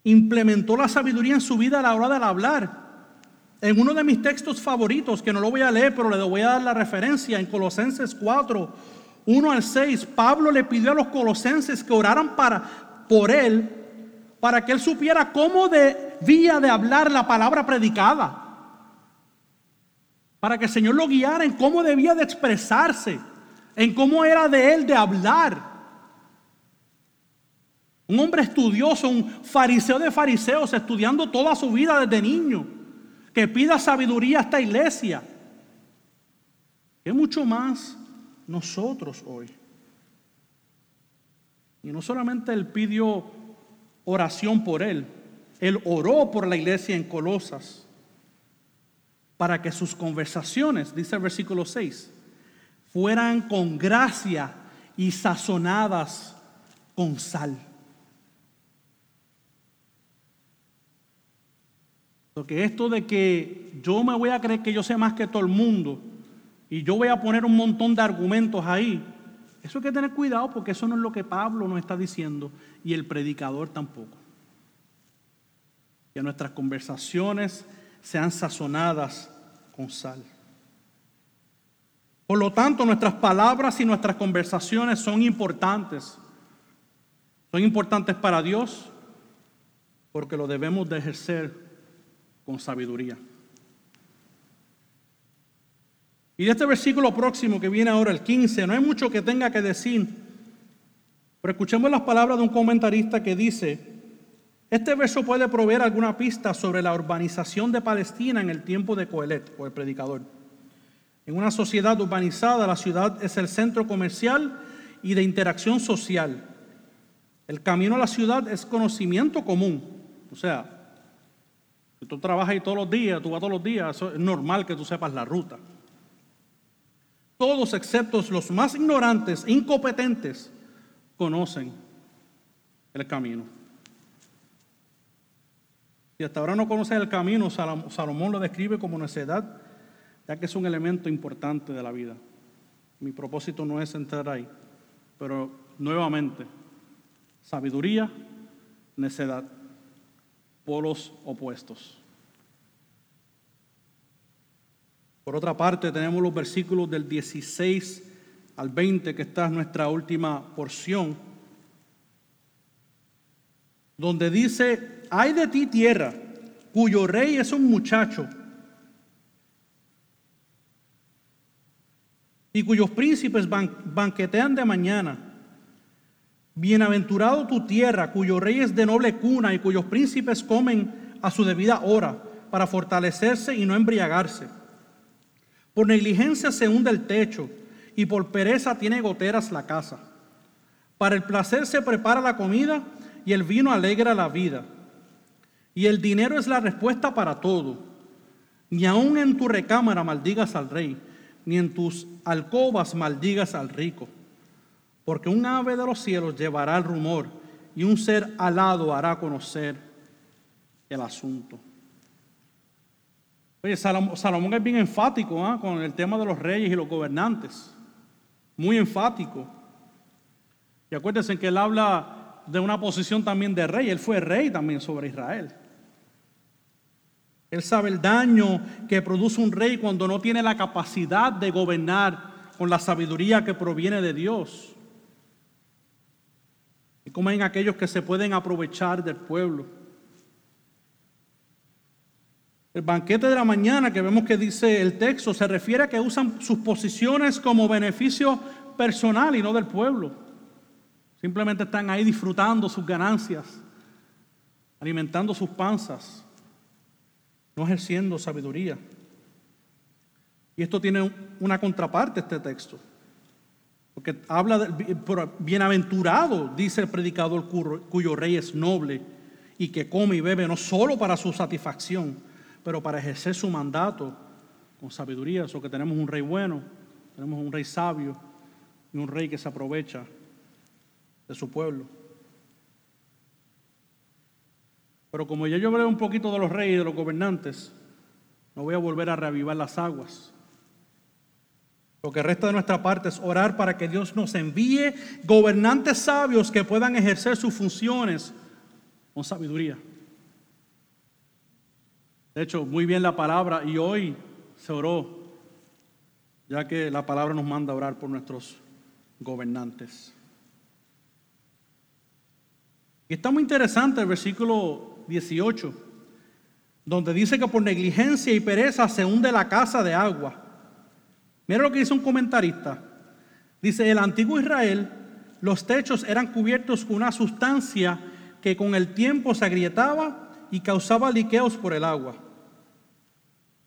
implementó la sabiduría en su vida a la hora de hablar. En uno de mis textos favoritos, que no lo voy a leer, pero le voy a dar la referencia, en Colosenses 4, 1 al 6, Pablo le pidió a los colosenses que oraran para, por él, para que él supiera cómo debía de hablar la palabra predicada. Para que el Señor lo guiara en cómo debía de expresarse, en cómo era de él de hablar. Un hombre estudioso, un fariseo de fariseos, estudiando toda su vida desde niño, que pida sabiduría a esta iglesia. ¿Qué mucho más nosotros hoy? Y no solamente él pidió oración por él, él oró por la iglesia en Colosas para que sus conversaciones, dice el versículo 6, fueran con gracia y sazonadas con sal. Porque esto de que yo me voy a creer que yo sé más que todo el mundo y yo voy a poner un montón de argumentos ahí, eso hay que tener cuidado porque eso no es lo que Pablo nos está diciendo y el predicador tampoco. Que nuestras conversaciones sean sazonadas con sal. Por lo tanto, nuestras palabras y nuestras conversaciones son importantes. Son importantes para Dios porque lo debemos de ejercer con sabiduría. Y de este versículo próximo que viene ahora, el 15, no hay mucho que tenga que decir, pero escuchemos las palabras de un comentarista que dice, este verso puede proveer alguna pista sobre la urbanización de Palestina en el tiempo de Coelet, o el predicador. En una sociedad urbanizada, la ciudad es el centro comercial y de interacción social. El camino a la ciudad es conocimiento común. O sea, tú trabajas ahí todos los días, tú vas todos los días, es normal que tú sepas la ruta. Todos excepto los más ignorantes, incompetentes, conocen el camino. Si hasta ahora no conoces el camino, Salomón lo describe como necedad, ya que es un elemento importante de la vida. Mi propósito no es entrar ahí, pero nuevamente, sabiduría, necedad, polos opuestos. Por otra parte, tenemos los versículos del 16 al 20, que esta es nuestra última porción, donde dice, hay de ti tierra, cuyo rey es un muchacho, y cuyos príncipes banquetean de mañana. Bienaventurado tu tierra, cuyo rey es de noble cuna y cuyos príncipes comen a su debida hora para fortalecerse y no embriagarse. Por negligencia se hunde el techo y por pereza tiene goteras la casa. Para el placer se prepara la comida y el vino alegra la vida. Y el dinero es la respuesta para todo. Ni aun en tu recámara maldigas al rey, ni en tus alcobas maldigas al rico. Porque un ave de los cielos llevará el rumor y un ser alado hará conocer el asunto. Oye, Salomón, es bien enfático ¿ah? con el tema de los reyes y los gobernantes. Muy enfático. Y acuérdense que él habla de una posición también de rey. Él fue rey también sobre Israel. Él sabe el daño que produce un rey cuando no tiene la capacidad de gobernar con la sabiduría que proviene de Dios. Y como en aquellos que se pueden aprovechar del pueblo. El banquete de la mañana que vemos que dice el texto se refiere a que usan sus posiciones como beneficio personal y no del pueblo. Simplemente están ahí disfrutando sus ganancias, alimentando sus panzas, no ejerciendo sabiduría. Y esto tiene una contraparte, este texto. Porque habla de bienaventurado, dice el predicador cuyo rey es noble y que come y bebe no solo para su satisfacción, pero para ejercer su mandato con sabiduría, eso que tenemos un rey bueno, tenemos un rey sabio y un rey que se aprovecha de su pueblo. Pero como ya yo hablé un poquito de los reyes y de los gobernantes, no voy a volver a reavivar las aguas. Lo que resta de nuestra parte es orar para que Dios nos envíe gobernantes sabios que puedan ejercer sus funciones con sabiduría. De hecho, muy bien la palabra y hoy se oró, ya que la palabra nos manda a orar por nuestros gobernantes. Y está muy interesante el versículo 18, donde dice que por negligencia y pereza se hunde la casa de agua. Mira lo que dice un comentarista. Dice, el antiguo Israel, los techos eran cubiertos con una sustancia que con el tiempo se agrietaba y causaba liqueos por el agua.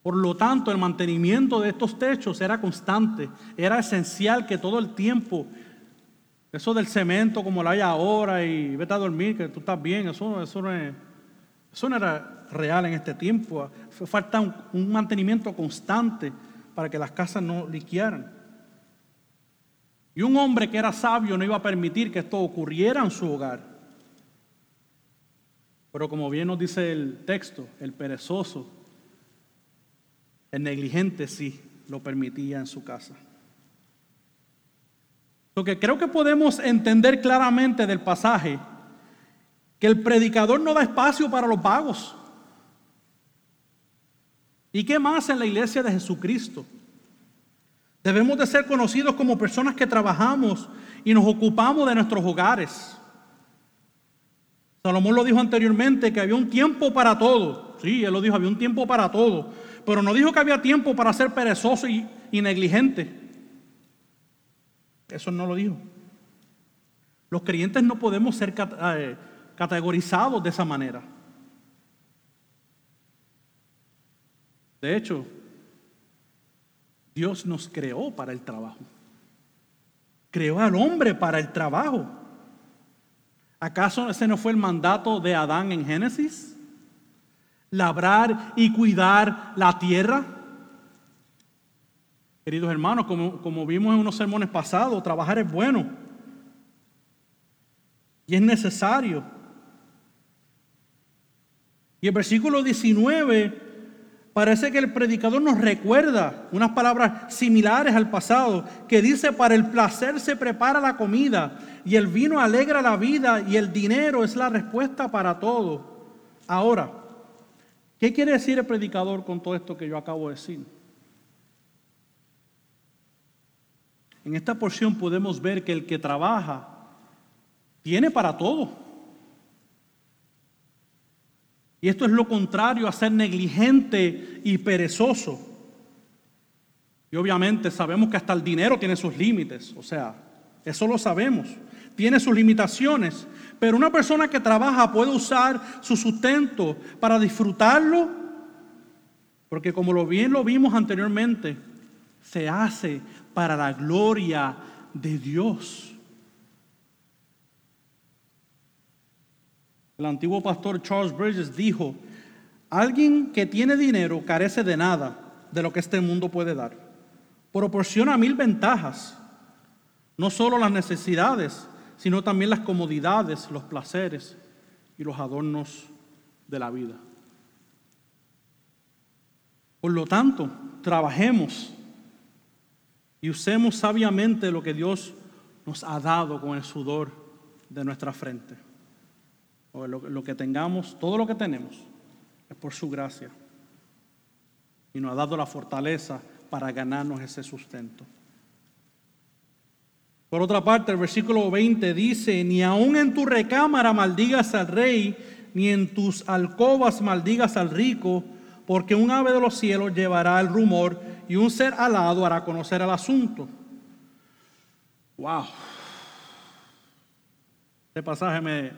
Por lo tanto, el mantenimiento de estos techos era constante, era esencial que todo el tiempo, eso del cemento como lo hay ahora y vete a dormir, que tú estás bien, eso, eso, no, eso no era real en este tiempo. Falta un, un mantenimiento constante para que las casas no liquearan. Y un hombre que era sabio no iba a permitir que esto ocurriera en su hogar. Pero como bien nos dice el texto, el perezoso, el negligente sí lo permitía en su casa. Lo que creo que podemos entender claramente del pasaje, que el predicador no da espacio para los vagos. ¿Y qué más en la iglesia de Jesucristo? Debemos de ser conocidos como personas que trabajamos y nos ocupamos de nuestros hogares. Salomón lo dijo anteriormente que había un tiempo para todo. Sí, él lo dijo, había un tiempo para todo. Pero no dijo que había tiempo para ser perezoso y, negligente. Eso no lo dijo. Los creyentes no podemos ser eh, categorizados de esa manera. De hecho, Dios nos creó para el trabajo. Creó al hombre para el trabajo. ¿Acaso ese no fue el mandato de Adán en Génesis? Labrar y cuidar la tierra. Queridos hermanos, como, como vimos en unos sermones pasados, trabajar es bueno y es necesario. Y el versículo 19 Parece que el predicador nos recuerda unas palabras similares al pasado, que dice, para el placer se prepara la comida y el vino alegra la vida y el dinero es la respuesta para todo. Ahora, ¿qué quiere decir el predicador con todo esto que yo acabo de decir? En esta porción podemos ver que el que trabaja tiene para todo. Y esto es lo contrario a ser negligente y perezoso. Y obviamente sabemos que hasta el dinero tiene sus límites, o sea, eso lo sabemos. Tiene sus limitaciones, pero una persona que trabaja puede usar su sustento para disfrutarlo, porque como lo bien lo vimos anteriormente, se hace para la gloria de Dios. El antiguo pastor Charles Bridges dijo, alguien que tiene dinero carece de nada de lo que este mundo puede dar. Proporciona mil ventajas, no solo las necesidades, sino también las comodidades, los placeres y los adornos de la vida. Por lo tanto, trabajemos y usemos sabiamente lo que Dios nos ha dado con el sudor de nuestra frente o lo, que tengamos, todo lo que tenemos, es por su gracia. Y nos ha dado la fortaleza para ganarnos ese sustento. Por otra parte, el versículo 20 dice, ni aun en tu recámara maldigas al rey, ni en tus alcobas maldigas al rico, porque un ave de los cielos llevará el rumor y un ser alado hará conocer el asunto. Wow. Este pasaje me,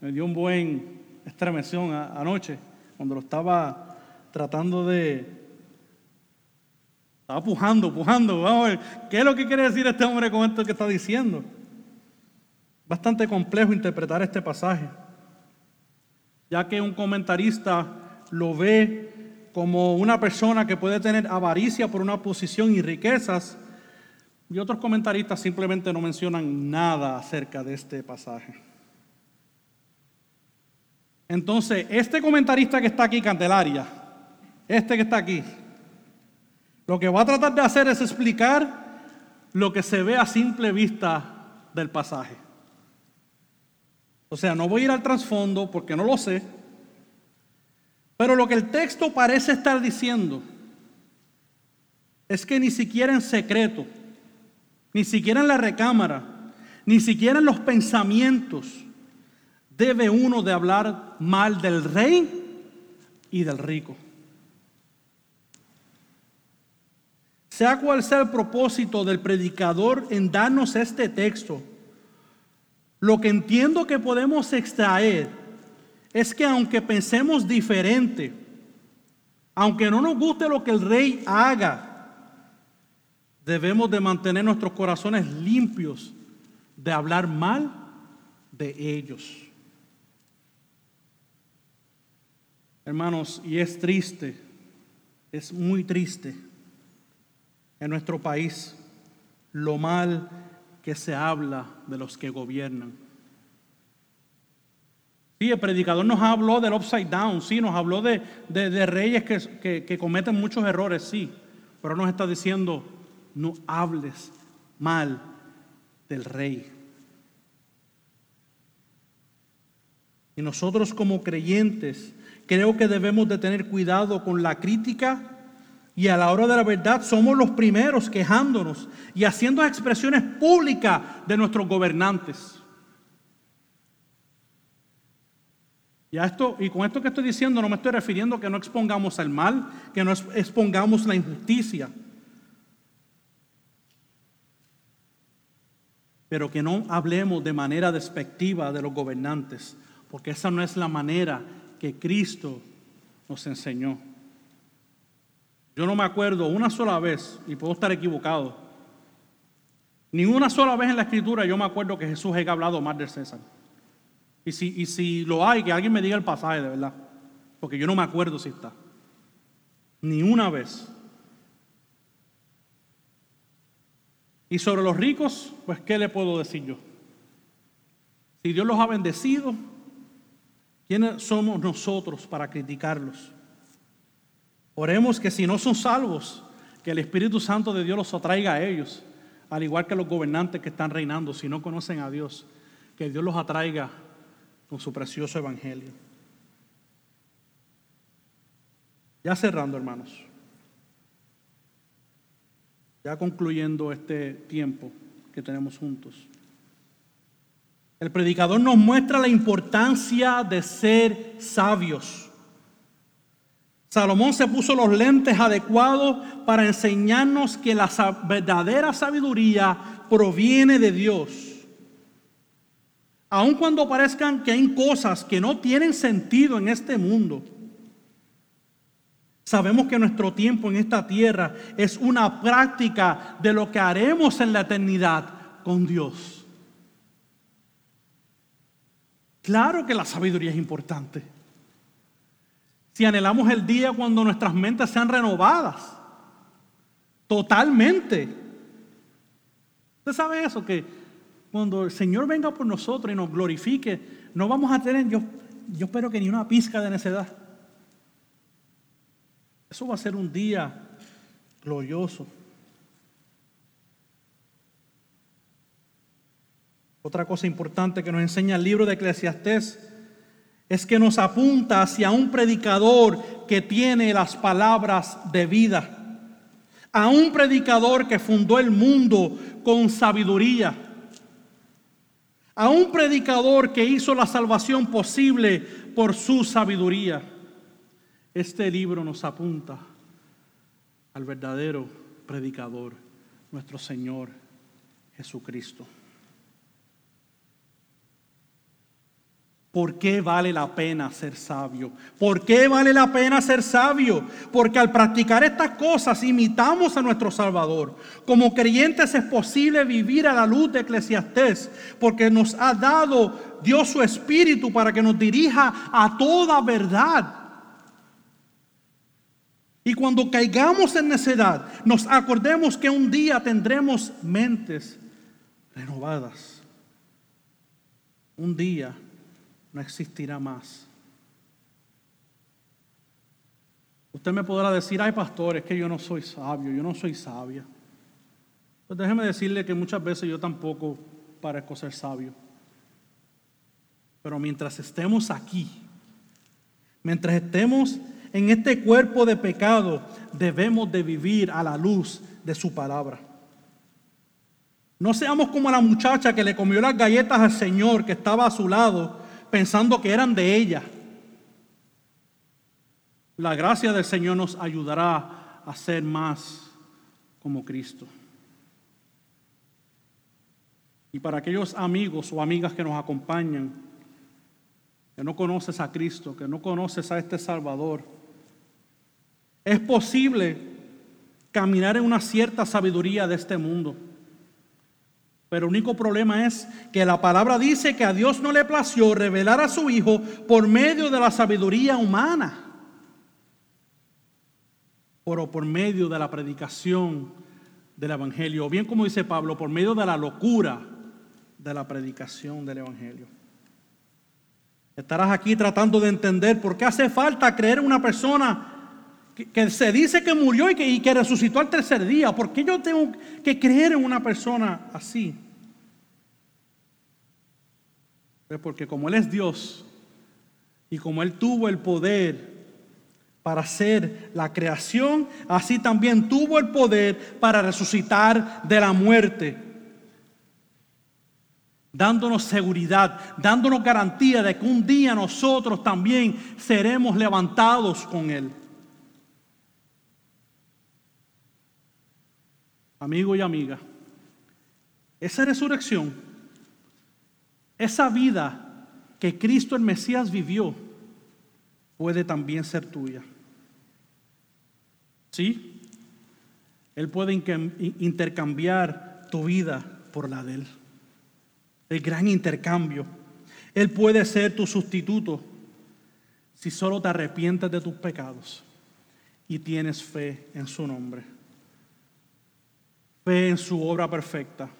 me dio un buen estremeción anoche cuando lo estaba tratando de... Estaba pujando, pujando. Vamos a ver, ¿qué es lo que quiere decir este hombre con esto que está diciendo? Bastante complejo interpretar este pasaje, ya que un comentarista lo ve como una persona que puede tener avaricia por una posición y riquezas, y otros comentaristas simplemente no mencionan nada acerca de este pasaje. Entonces, este comentarista que está aquí, Candelaria, este que está aquí, lo que va a tratar de hacer es explicar lo que se ve a simple vista del pasaje. O sea, no voy a ir al trasfondo porque no lo sé, pero lo que el texto parece estar diciendo es que ni siquiera en secreto, ni siquiera en la recámara, ni siquiera en los pensamientos, debe uno de hablar mal del rey y del rico. Sea cual sea el propósito del predicador en darnos este texto, lo que entiendo que podemos extraer es que aunque pensemos diferente, aunque no nos guste lo que el rey haga, debemos de mantener nuestros corazones limpios de hablar mal de ellos. Hermanos, y es triste, es muy triste en nuestro país lo mal que se habla de los que gobiernan. Sí, el predicador nos habló del upside down, sí, nos habló de, reyes que, que cometen muchos errores, sí, pero nos está diciendo, no hables mal del rey. Y nosotros como creyentes creo que debemos de tener cuidado con la crítica y a la hora de la verdad somos los primeros quejándonos y haciendo expresiones públicas de nuestros gobernantes. Y, esto, y con esto que estoy diciendo no me estoy refiriendo a que no expongamos el mal, que no expongamos la injusticia, pero que no hablemos de manera despectiva de los gobernantes, porque esa no es la manera que Cristo nos enseñó. Yo no me acuerdo una sola vez, y puedo estar equivocado, ni una sola vez en la escritura yo me acuerdo que Jesús haya hablado más del César. Y si, y si lo hay, que alguien me diga el pasaje de verdad. Porque yo no me acuerdo si está. Ni una vez. Y sobre los ricos, pues, ¿qué le puedo decir yo? Si Dios los ha bendecido, ¿quiénes somos nosotros para criticarlos? Oremos que si no son salvos, que el Espíritu Santo de Dios los atraiga a ellos, al igual que los gobernantes que están reinando, si no conocen a Dios, que Dios los atraiga con su precioso evangelio. Ya cerrando, hermanos. Ya concluyendo este tiempo que tenemos juntos. El predicador nos muestra la importancia de ser sabios. Salomón se puso los lentes adecuados para enseñarnos que la verdadera sabiduría proviene de Dios. Aun cuando parezcan que hay cosas que no tienen sentido en este mundo, sabemos que nuestro tiempo en esta tierra es una práctica de lo que haremos en la eternidad con Dios. Claro que la sabiduría es importante si anhelamos el día cuando nuestras mentes sean renovadas. Totalmente. Usted sabe eso, que cuando el Señor venga por nosotros y nos glorifique, no vamos a tener, yo, yo espero que ni una pizca de necedad. Eso va a ser un día glorioso. Otra cosa importante que nos enseña el libro de Eclesiastés es que nos apunta hacia un predicador que tiene las palabras de vida, a un predicador que fundó el mundo con sabiduría, a un predicador que hizo la salvación posible por su sabiduría. Este libro nos apunta al verdadero predicador, nuestro Señor Jesucristo. ¿Por qué vale la pena ser sabio? ¿Por qué vale la pena ser sabio? Porque al practicar estas cosas imitamos a nuestro Salvador. Como creyentes es posible vivir a la luz de Eclesiastés, porque nos ha dado Dios su Espíritu para que nos dirija a toda verdad. Y cuando caigamos en necedad, nos acordemos que un día tendremos mentes renovadas. Un día no existirá más. Usted me podrá decir, ay pastor, es que yo no soy sabio, yo no soy sabia. Pues déjeme decirle que muchas veces yo tampoco parezco ser sabio. Pero mientras estemos aquí, mientras estemos en este cuerpo de pecado, debemos de vivir a la luz de su palabra. No seamos como la muchacha que le comió las galletas al Señor que estaba a su lado pensando que eran de ella. La gracia del Señor nos ayudará a ser más como Cristo. Y para aquellos amigos o amigas que nos acompañan, que no conoces a Cristo, que no conoces a este Salvador, es posible caminar en una cierta sabiduría de este mundo. Pero el único problema es que la palabra dice que a Dios no le plació revelar a su Hijo por medio de la sabiduría humana, pero por medio de la predicación del Evangelio, o bien como dice Pablo, por medio de la locura de la predicación del Evangelio. Estarás aquí tratando de entender por qué hace falta creer en una persona que, se dice que murió y que, y que resucitó al tercer día. ¿Por qué yo tengo que creer en una persona así? Es porque como Él es Dios y como Él tuvo el poder para hacer la creación, así también tuvo el poder para resucitar de la muerte, dándonos seguridad, dándonos garantía de que un día nosotros también seremos levantados con Él. Amigo y amiga, esa resurrección, esa vida que Cristo el Mesías vivió, puede también ser tuya. ¿Sí? Él puede intercambiar tu vida por la de Él. El gran intercambio. Él puede ser tu sustituto si solo te arrepientes de tus pecados y tienes fe en su nombre. Fe en su obra perfecta.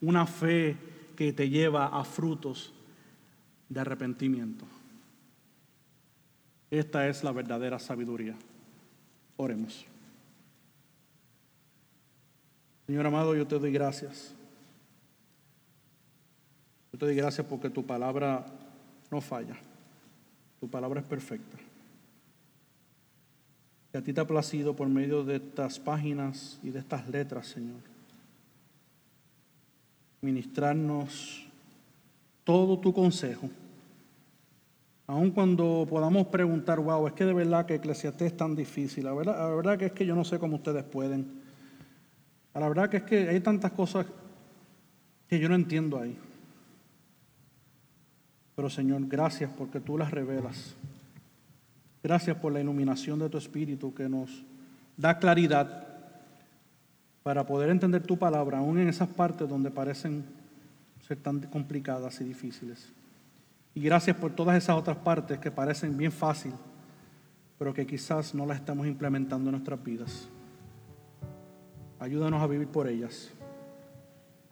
Una fe que te lleva a frutos de arrepentimiento. Esta es la verdadera sabiduría. Oremos. Señor amado, yo te doy gracias. Yo te doy gracias porque tu palabra no falla. Tu palabra es perfecta. Que a ti te ha placido por medio de estas páginas y de estas letras, Señor, ministrarnos todo tu consejo. Aun cuando podamos preguntar, wow, es que de verdad que Eclesiastés es tan difícil. La verdad, la verdad que es que yo no sé cómo ustedes pueden. La verdad que es que hay tantas cosas que yo no entiendo ahí. Pero Señor, gracias porque tú las revelas. Gracias por la iluminación de tu Espíritu que nos da claridad para poder entender tu palabra, aún en esas partes donde parecen ser tan complicadas y difíciles. Y gracias por todas esas otras partes que parecen bien fácil, pero que quizás no las estamos implementando en nuestras vidas. Ayúdanos a vivir por ellas,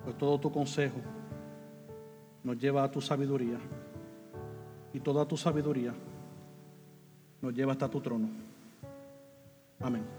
pues todo tu consejo nos lleva a tu sabiduría y toda tu sabiduría nos lleva hasta tu trono. Amén.